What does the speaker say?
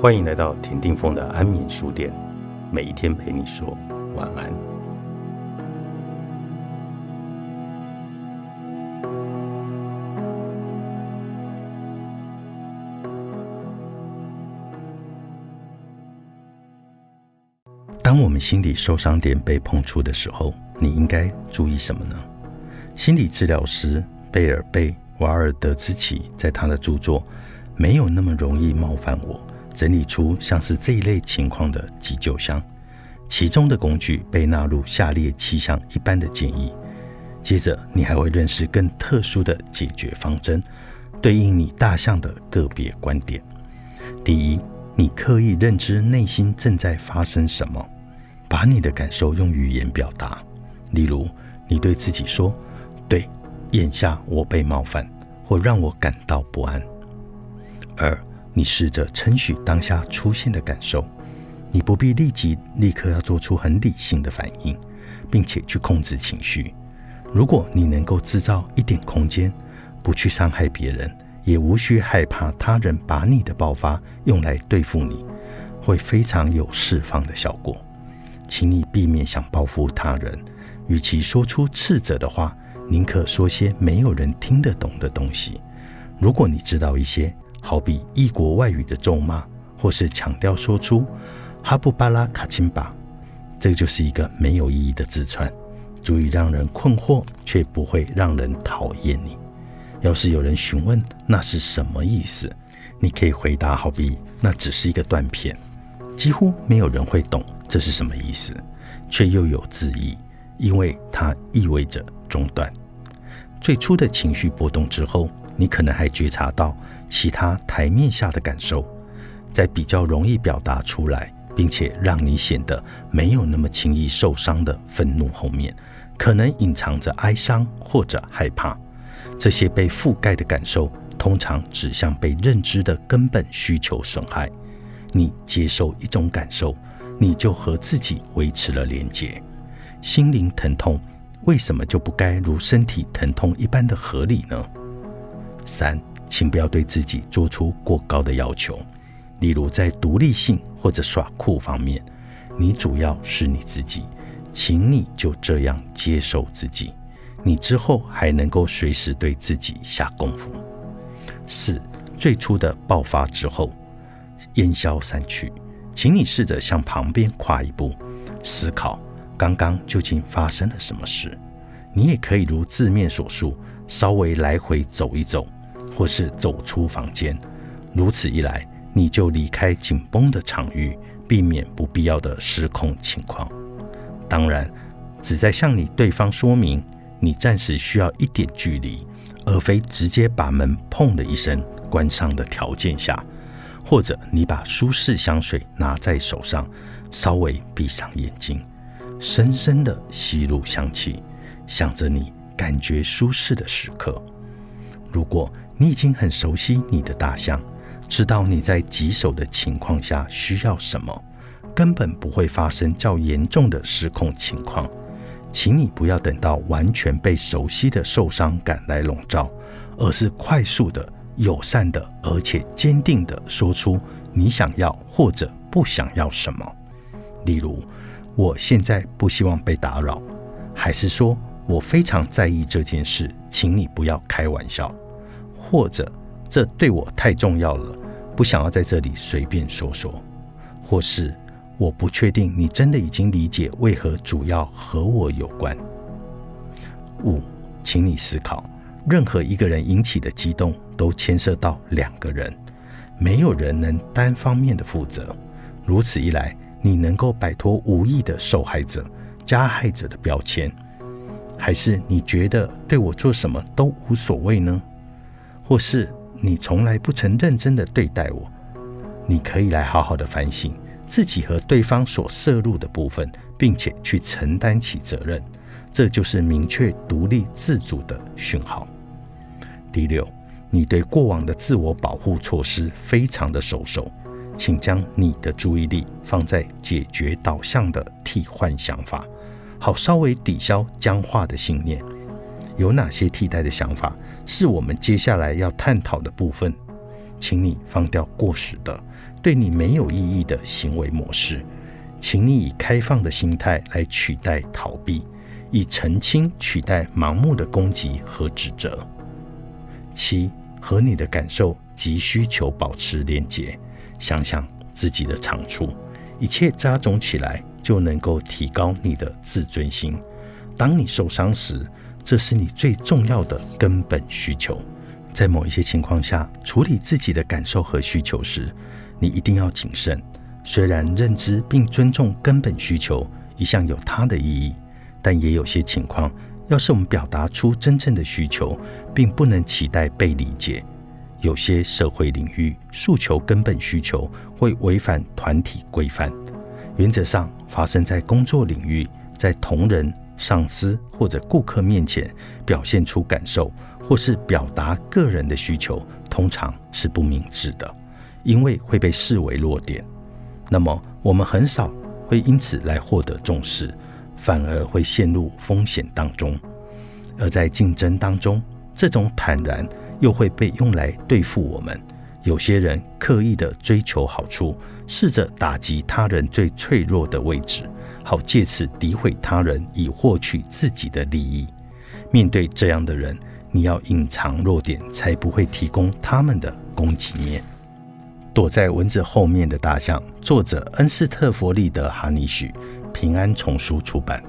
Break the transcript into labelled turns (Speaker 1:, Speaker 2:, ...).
Speaker 1: 欢迎来到田定峰的安眠书店，每一天陪你说晚安。当我们心理受伤点被碰触的时候，你应该注意什么呢？心理治疗师贝尔贝瓦尔德兹奇在他的著作《没有那么容易冒犯我》。整理出像是这一类情况的急救箱，其中的工具被纳入下列七项一般的建议。接着，你还会认识更特殊的解决方针，对应你大象的个别观点。第一，你刻意认知内心正在发生什么，把你的感受用语言表达。例如，你对自己说：“对，眼下我被冒犯，或让我感到不安。”二。你试着称许当下出现的感受，你不必立即立刻要做出很理性的反应，并且去控制情绪。如果你能够制造一点空间，不去伤害别人，也无需害怕他人把你的爆发用来对付你，会非常有释放的效果。请你避免想报复他人，与其说出斥责的话，宁可说些没有人听得懂的东西。如果你知道一些。好比异国外语的咒骂，或是强调说出“哈布巴拉卡钦巴”，这就是一个没有意义的字串，足以让人困惑，却不会让人讨厌你。要是有人询问那是什么意思，你可以回答：好比那只是一个断片，几乎没有人会懂这是什么意思，却又有字义，因为它意味着中断。最初的情绪波动之后，你可能还觉察到。其他台面下的感受，在比较容易表达出来，并且让你显得没有那么轻易受伤的愤怒后面，可能隐藏着哀伤或者害怕。这些被覆盖的感受，通常指向被认知的根本需求损害。你接受一种感受，你就和自己维持了连结。心灵疼痛为什么就不该如身体疼痛一般的合理呢？三。请不要对自己做出过高的要求，例如在独立性或者耍酷方面，你主要是你自己，请你就这样接受自己，你之后还能够随时对自己下功夫。四，最初的爆发之后，烟消散去，请你试着向旁边跨一步，思考刚刚究竟发生了什么事。你也可以如字面所述，稍微来回走一走。或是走出房间，如此一来，你就离开紧绷的场域，避免不必要的失控情况。当然，只在向你对方说明你暂时需要一点距离，而非直接把门砰的一声关上的条件下，或者你把舒适香水拿在手上，稍微闭上眼睛，深深的吸入香气，想着你感觉舒适的时刻。如果你已经很熟悉你的大象，知道你在棘手的情况下需要什么，根本不会发生较严重的失控情况。请你不要等到完全被熟悉的受伤感来笼罩，而是快速的、友善的，而且坚定的说出你想要或者不想要什么。例如，我现在不希望被打扰，还是说我非常在意这件事，请你不要开玩笑。或者这对我太重要了，不想要在这里随便说说；或是我不确定你真的已经理解为何主要和我有关。五，请你思考，任何一个人引起的激动都牵涉到两个人，没有人能单方面的负责。如此一来，你能够摆脱无意的受害者、加害者的标签，还是你觉得对我做什么都无所谓呢？或是你从来不曾认真的对待我，你可以来好好的反省自己和对方所摄入的部分，并且去承担起责任，这就是明确独立自主的讯号。第六，你对过往的自我保护措施非常的熟手，请将你的注意力放在解决导向的替换想法，好稍微抵消僵化的信念。有哪些替代的想法是我们接下来要探讨的部分？请你放掉过时的、对你没有意义的行为模式。请你以开放的心态来取代逃避，以澄清取代盲目的攻击和指责。七，和你的感受及需求保持连结，想想自己的长处，一切扎种起来就能够提高你的自尊心。当你受伤时，这是你最重要的根本需求。在某一些情况下，处理自己的感受和需求时，你一定要谨慎。虽然认知并尊重根本需求一向有它的意义，但也有些情况，要是我们表达出真正的需求，并不能期待被理解。有些社会领域诉求根本需求会违反团体规范。原则上，发生在工作领域，在同仁、上司或者顾客面前表现出感受。或是表达个人的需求，通常是不明智的，因为会被视为弱点。那么，我们很少会因此来获得重视，反而会陷入风险当中。而在竞争当中，这种坦然又会被用来对付我们。有些人刻意的追求好处，试着打击他人最脆弱的位置，好借此诋毁他人，以获取自己的利益。面对这样的人，你要隐藏弱点，才不会提供他们的攻击面。躲在蚊子后面的大象，作者恩斯特·弗利德·哈尼许，平安丛书出版。